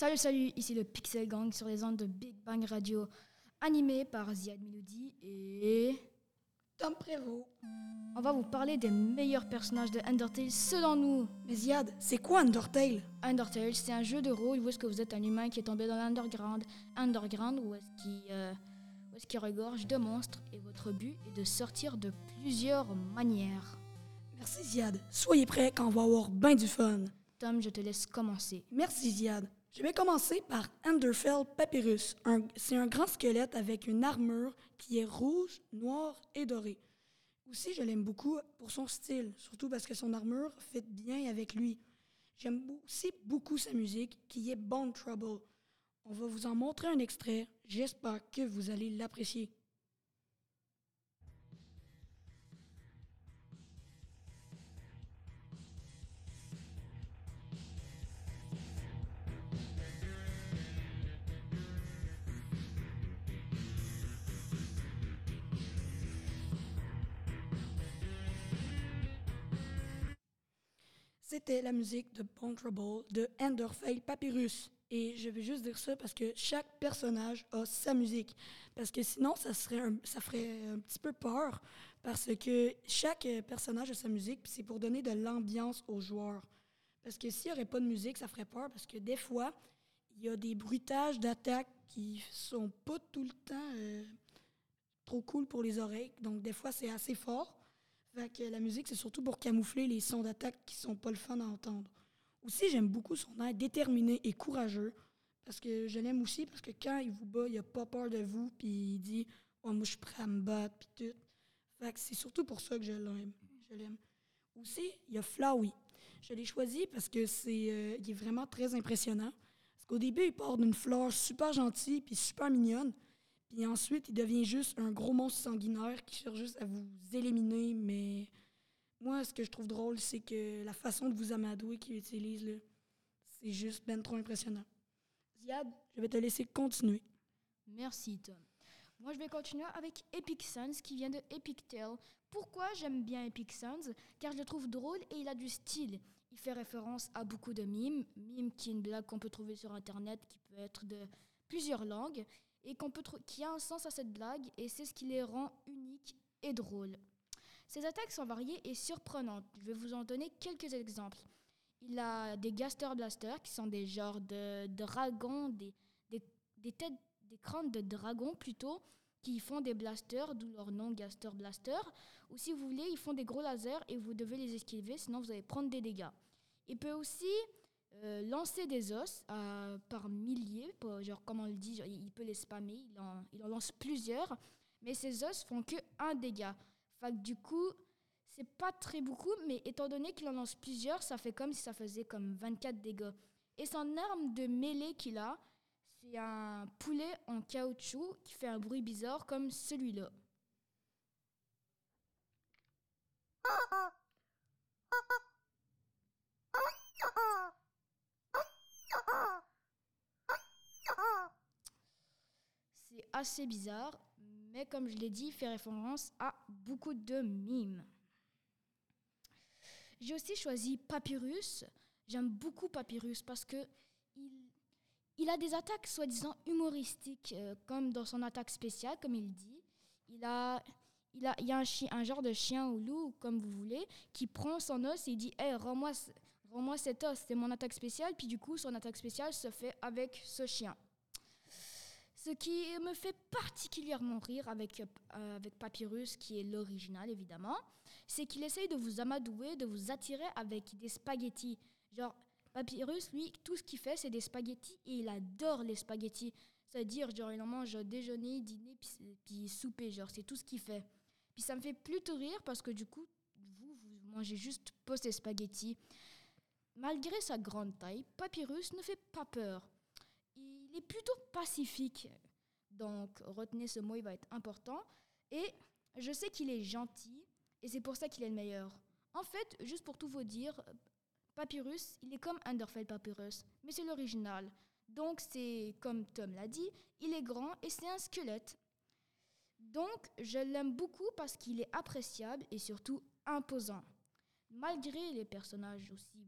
Salut, salut, ici le Pixel Gang sur les ondes de Big Bang Radio, animé par Ziad Melody et. Tom Prévost. On va vous parler des meilleurs personnages de Undertale selon nous. Mais Ziad, c'est quoi Undertale? Undertale, c'est un jeu de rôle où est-ce que vous êtes un humain qui est tombé dans l'underground. Underground, où est-ce qu'il euh, où est-ce qu'il regorge de monstres. Et votre but est de sortir de plusieurs manières. Merci Ziad. Soyez prêts quand on va avoir bien du fun. Tom, je te laisse commencer. Merci Ziad. Je vais commencer par Enderfell Papyrus. C'est un grand squelette avec une armure qui est rouge, noire et dorée. Aussi, je l'aime beaucoup pour son style, surtout parce que son armure fit bien avec lui. J'aime aussi beaucoup sa musique, qui est Bone Trouble. On va vous en montrer un extrait. J'espère que vous allez l'apprécier. C'était la musique de Bone Trouble de Enderfell Papyrus. Et je vais juste dire ça parce que chaque personnage a sa musique. Parce que sinon, ça, ferait un petit peu peur. Parce que chaque personnage a sa musique, c'est pour donner de l'ambiance aux joueurs. Parce que s'il n'y aurait pas de musique, ça ferait peur. Parce que des fois, il y a des bruitages d'attaque qui sont pas tout le temps euh, trop cool pour les oreilles. Donc, des fois, c'est assez fort. La musique, c'est surtout pour camoufler les sons d'attaque qui sont pas le fun à entendre. Aussi, j'aime beaucoup son air déterminé et courageux. Parce que je l'aime aussi parce que quand il vous bat, il a pas peur de vous, puis il dit oh, Moi, je suis prêt à me battre, puis tout. Fait c'est surtout pour ça que je l'aime. Je l'aime. Aussi, il y a Flowey. Je l'ai choisi parce que c'est euh, est vraiment très impressionnant. Parce qu'au début, il part d'une fleur super gentille puis super mignonne. Puis ensuite, il devient juste un gros monstre sanguinaire qui cherche juste à vous éliminer. Mais moi, ce que je trouve drôle, c'est que la façon de vous amadouer qu'il utilise, c'est juste ben trop impressionnant. Ziad, je vais te laisser continuer. Merci Tom. Moi je vais continuer avec Epic Sons qui vient de Epic Tale. Pourquoi j'aime bien Epic Sons Car je le trouve drôle et il a du style. Il fait référence à beaucoup de mimes, mimes qui est une blague qu'on peut trouver sur internet qui peut être de plusieurs langues et qu'on peut qui a un sens à cette blague et c'est ce qui les rend uniques et drôles. Ses attaques sont variées et surprenantes. Je vais vous en donner quelques exemples. Il a des Gaster Blasters qui sont des genres de dragons, des, des, des têtes, des crânes de dragons plutôt, qui font des blasters, d'où leur nom Gaster Blaster. Ou si vous voulez, ils font des gros lasers et vous devez les esquiver, sinon vous allez prendre des dégâts. Il peut aussi euh, lancer des os euh, par milliers, pas- genre comme on le dit, il peut les spammer, il en, lance plusieurs, mais ces os font que un dégât. Fait du coup, c'est pas très beaucoup, mais étant donné qu'il en lance plusieurs, ça fait comme si ça faisait comme 24 dégâts. Et son arme de mêlée qu'il a, c'est un poulet en caoutchouc qui fait un bruit bizarre comme celui-là. C'est assez bizarre, mais comme je l'ai dit, fait référence à beaucoup de mimes. J'ai aussi choisi Papyrus. J'aime beaucoup Papyrus parce que il, a des attaques soi-disant humoristiques, euh, comme dans son attaque spéciale, comme il dit. Il a, il a, il y a un, genre de chien ou loup, comme vous voulez, qui prend son os et il dit Hey, rends-moi rends-moi cet os, c'est mon attaque spéciale. Puis du coup, son attaque spéciale se fait avec ce chien. Ce qui me fait particulièrement rire avec, euh, avec Papyrus, qui est l'original évidemment, c'est qu'il essaye de vous amadouer, de vous attirer avec des spaghettis. Genre, Papyrus, lui, tout ce qu'il fait, c'est des spaghettis et il adore les spaghettis. C'est-à-dire, genre, il en mange déjeuner, dîner, puis, puis souper, genre, c'est tout ce qu'il fait. Puis ça me fait plutôt rire parce que du coup, vous, vous mangez juste pas ces spaghettis. Malgré sa grande taille, Papyrus ne fait pas peur. Il est plutôt pacifique. Donc, retenez ce mot, il va être important. Et je sais qu'il est gentil, et c'est pour ça qu'il est le meilleur. En fait, juste pour tout vous dire, Papyrus, il est comme Underfell Papyrus, mais c'est l'original. Donc, c'est comme Tom l'a dit, il est grand et c'est un squelette. Donc, je l'aime beaucoup parce qu'il est appréciable et surtout imposant. Malgré les personnages aussi,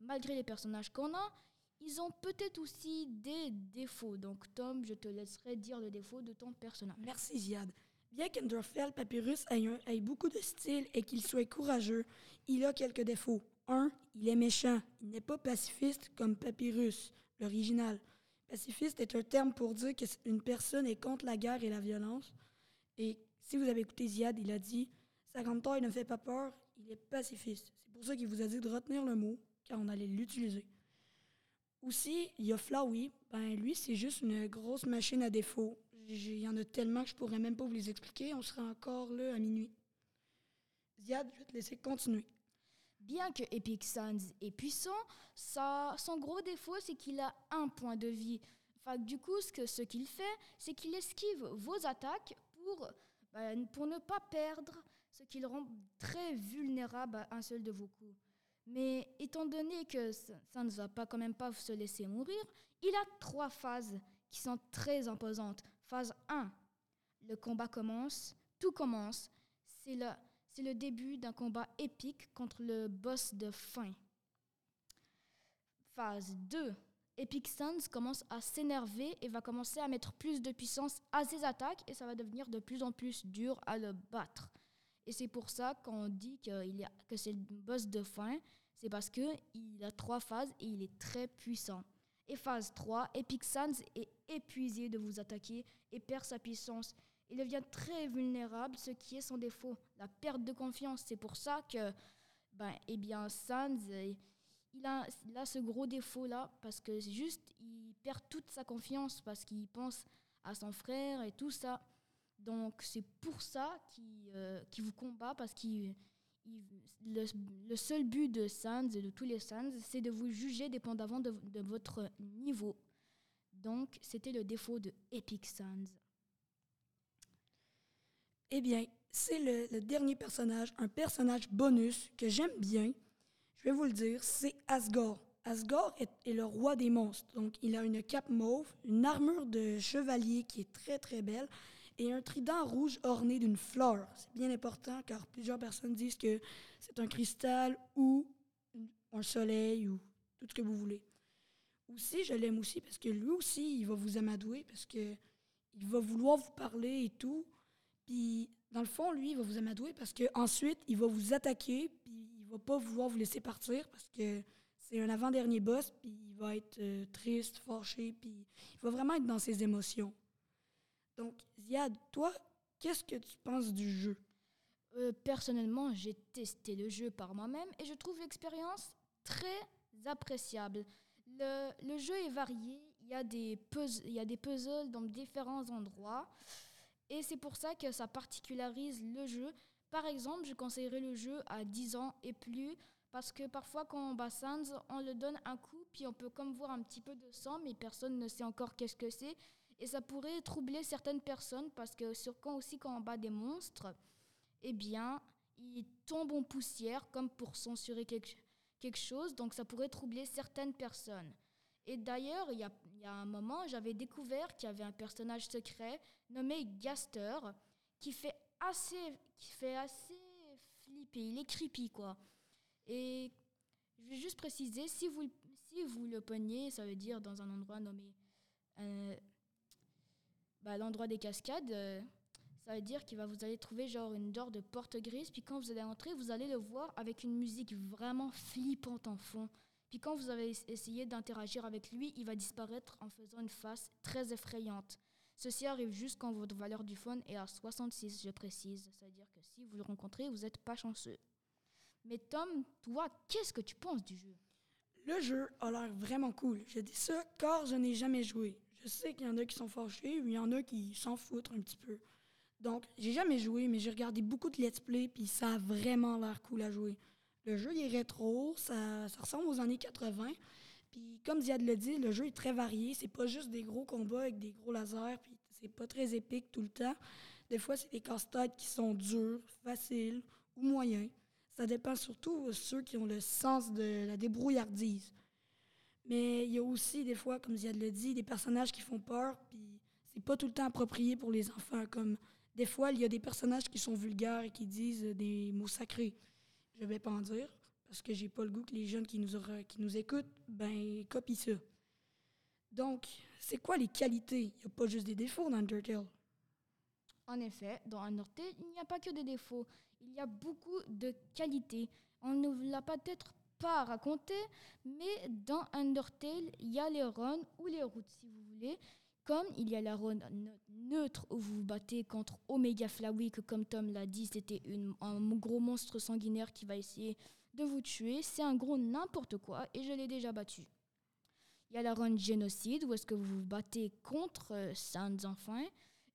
malgré les personnages qu'on a, ils ont peut-être aussi des défauts. Donc, Tom, je te laisserai dire le défaut de ton personnage. Merci, Ziad. Bien qu'Enderfell Papyrus ait, ait, beaucoup de style et qu'il soit courageux, il a quelques défauts. Un, il est méchant. Il n'est pas pacifiste comme Papyrus, l'original. Pacifiste est un terme pour dire qu'une personne est contre la guerre et la violence. Et si vous avez écouté Ziad, il a dit Sa grande taille ne fait pas peur, il est pacifiste. C'est pour ça qu'il vous a dit de retenir le mot, car on allait l'utiliser. Aussi, il y a Flowey. Ben, lui, c'est juste une grosse machine à défaut. Il y en a tellement que je pourrais même pas vous les expliquer. On sera encore là à minuit. Ziad, je vais te laisser continuer. Bien que Epic Sans est puissant, ça, son gros défaut, c'est qu'il a un point de vie. Du coup, ce qu'il fait, c'est qu'il esquive vos attaques pour, ben, pour ne pas perdre, ce qui le rend très vulnérable à un seul de vos coups. Mais étant donné que ça ne va pas quand même pas se laisser mourir, il a trois phases qui sont très imposantes. Phase 1, le combat commence, tout commence. C'est le, le début d'un combat épique contre le boss de fin. Phase 2, Epic Sans commence à s'énerver et va commencer à mettre plus de puissance à ses attaques et ça va devenir de plus en plus dur à le battre. Et c'est pour ça qu'on dit a, que c'est le boss de fin, c'est parce qu'il a trois phases et il est très puissant. Et phase 3, Epic Sans est épuisé de vous attaquer et perd sa puissance. Il devient très vulnérable, ce qui est son défaut, la perte de confiance. C'est pour ça que, ben, eh bien, Sans, il a, il a ce gros défaut-là, parce que c'est juste, il perd toute sa confiance, parce qu'il pense à son frère et tout ça. Donc c'est pour ça qu'il euh, vous combat, parce qu'il le, le, seul but de Sans et de tous les Sans, c'est de vous juger dépendamment de, de votre niveau. Donc c'était le défaut de Epic Sans. Eh bien, c'est le, dernier personnage, un personnage bonus que j'aime bien. Je vais vous le dire, c'est Asgore. Asgore est, est, le roi des monstres. Donc, il a une cape mauve, une armure de chevalier qui est très très belle et un trident rouge orné d'une fleur. C'est bien important car plusieurs personnes disent que c'est un cristal ou un soleil ou tout ce que vous voulez. Aussi, je l'aime aussi parce que lui aussi, il va vous amadouer parce que il va vouloir vous parler et tout. Puis, dans le fond, lui, il va vous amadouer parce que ensuite, il va vous attaquer, puis il va pas vouloir vous laisser partir parce que c'est un avant-dernier boss, puis il va être euh, triste, fâché, puis il va vraiment être dans ses émotions. Donc, Ziad, toi, qu'est-ce que tu penses du jeu? Euh, personnellement, j'ai testé le jeu par moi-même et je trouve l'expérience très appréciable. Le, jeu est varié, il y, a des puzzles, il y a des puzzles dans différents endroits et c'est pour ça que ça particularise le jeu. Par exemple, je conseillerais le jeu à 10 ans et plus parce que parfois quand on bat Sans, on le donne un coup puis on peut comme voir un petit peu de sang mais personne ne sait encore qu'est-ce que c'est et ça pourrait troubler certaines personnes parce que sur quand aussi quand on bat des monstres, eh bien, ils tombent en poussière comme pour censurer quelque, quelque chose. Donc ça pourrait troubler certaines personnes. Et d'ailleurs, il y a, y a, un moment, j'avais découvert qu'il y avait un personnage secret nommé Gaster qui fait assez, qui fait assez flipper. Il est creepy, quoi. Et je vais juste préciser, si vous, si vous le pognez, ça veut dire dans un endroit nommé... Euh, bah, l'endroit des cascades, euh, ça veut dire qu'il va vous allez trouver genre une genre de porte grise, puis quand vous allez entrer, vous allez le voir avec une musique vraiment flippante en fond. Puis quand vous avez essayé d'interagir avec lui, il va disparaître en faisant une face très effrayante. Ceci arrive juste quand votre valeur du phone est à 66, je précise. C'est-à-dire que si vous le rencontrez, vous n'êtes pas chanceux. Mais Tom, toi, qu'est-ce que tu penses du jeu? Le jeu a l'air vraiment cool. Je dis ça car je n'ai jamais joué. Je sais qu'il y en a qui sont fâchés, ou il y en a qui s'en foutent un petit peu. Donc, j'ai jamais joué, mais j'ai regardé beaucoup de let's play, puis ça a vraiment l'air cool à jouer. Le jeu est rétro, ça, ça, ressemble aux années 80. Puis, comme Ziad le dit, le jeu est très varié. C'est pas juste des gros combats avec des gros lasers, puis c'est pas très épique tout le temps. Des fois, c'est des casse-têtes qui sont durs, faciles ou moyens. Ça dépend surtout de ceux qui ont le sens de la débrouillardise. Mais il y a aussi des fois, comme Ziad le dit, des personnages qui font peur, puis c'est pas tout le temps approprié pour les enfants. Comme des fois, il y a des personnages qui sont vulgaires et qui disent des mots sacrés. Je vais pas en dire, parce que j'ai pas le goût que les jeunes qui nous, qui nous écoutent, ben, copient ça. Donc, c'est quoi les qualités? Il n'y a pas juste des défauts dans Undertale. En effet, dans Undertale, il n'y a pas que des défauts, il y a beaucoup de qualités. On ne l'a peut-être pas raconté, mais dans Undertale, il y a les runs ou les routes, si vous voulez. Comme il y a la run ne- neutre où vous vous battez contre Omega Flowey, que comme Tom l'a dit, c'était un gros monstre sanguinaire qui va essayer de vous tuer. C'est un gros n'importe quoi et je l'ai déjà battu. Il y a la run génocide où est-ce que vous vous battez contre euh, Sans enfants.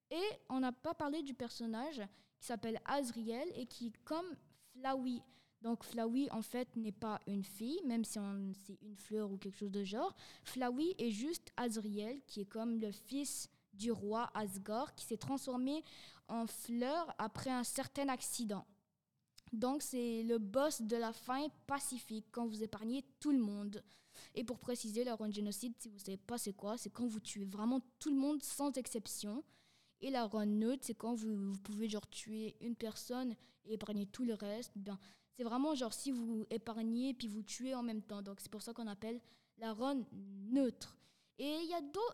Et on n'a pas parlé du personnage qui s'appelle Azriel et qui comme Flowey. Donc Flowey en fait n'est pas une fille, même si c'est une fleur ou quelque chose de genre. Flowey est juste Azriel qui est comme le fils du roi Asgore qui s'est transformé en fleur après un certain accident. Donc c'est le boss de la fin pacifique quand vous épargnez tout le monde. Et pour préciser, la run génocide, si vous ne savez pas c'est quoi, c'est quand vous tuez vraiment tout le monde sans exception. Et la run neutre, c'est quand vous, pouvez genre tuer une personne et épargner tout le reste. Bien, c'est vraiment genre si vous épargnez puis vous tuez en même temps. Donc c'est pour ça qu'on appelle la run neutre. Et il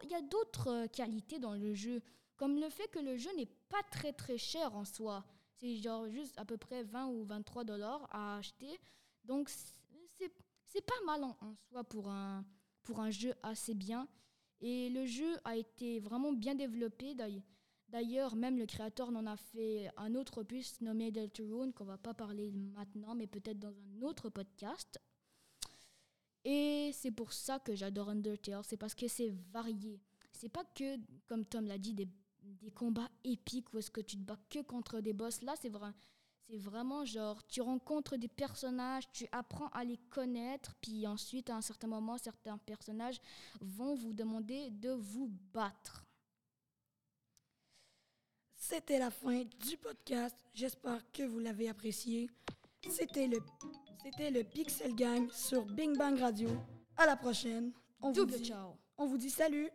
y a d'autres euh, qualités dans le jeu, comme le fait que le jeu n'est pas très très cher en soi. C'est genre juste à peu près 20 ou 23 dollars à acheter. Donc c'est pas mal en, en soi pour un, pour un jeu assez bien. Et le jeu a été vraiment bien développé. D'ail- D'ailleurs, même le créateur en a fait un autre opus nommé Deltarune, qu'on va pas parler maintenant, mais peut-être dans un autre podcast. Et c'est pour ça que j'adore Undertale, c'est parce que c'est varié. C'est pas que, comme Tom l'a dit, des, des combats épiques où est-ce que tu te bats que contre des boss. Là, c'est vrai. C'est vraiment genre, tu rencontres des personnages, tu apprends à les connaître, puis ensuite, à un certain moment, certains personnages vont vous demander de vous battre. C'était la fin du podcast. J'espère que vous l'avez apprécié. C'était le, c'était le Pixel Gang sur Bing Bang Radio. À la prochaine. On vous dit, ciao! on vous dit salut.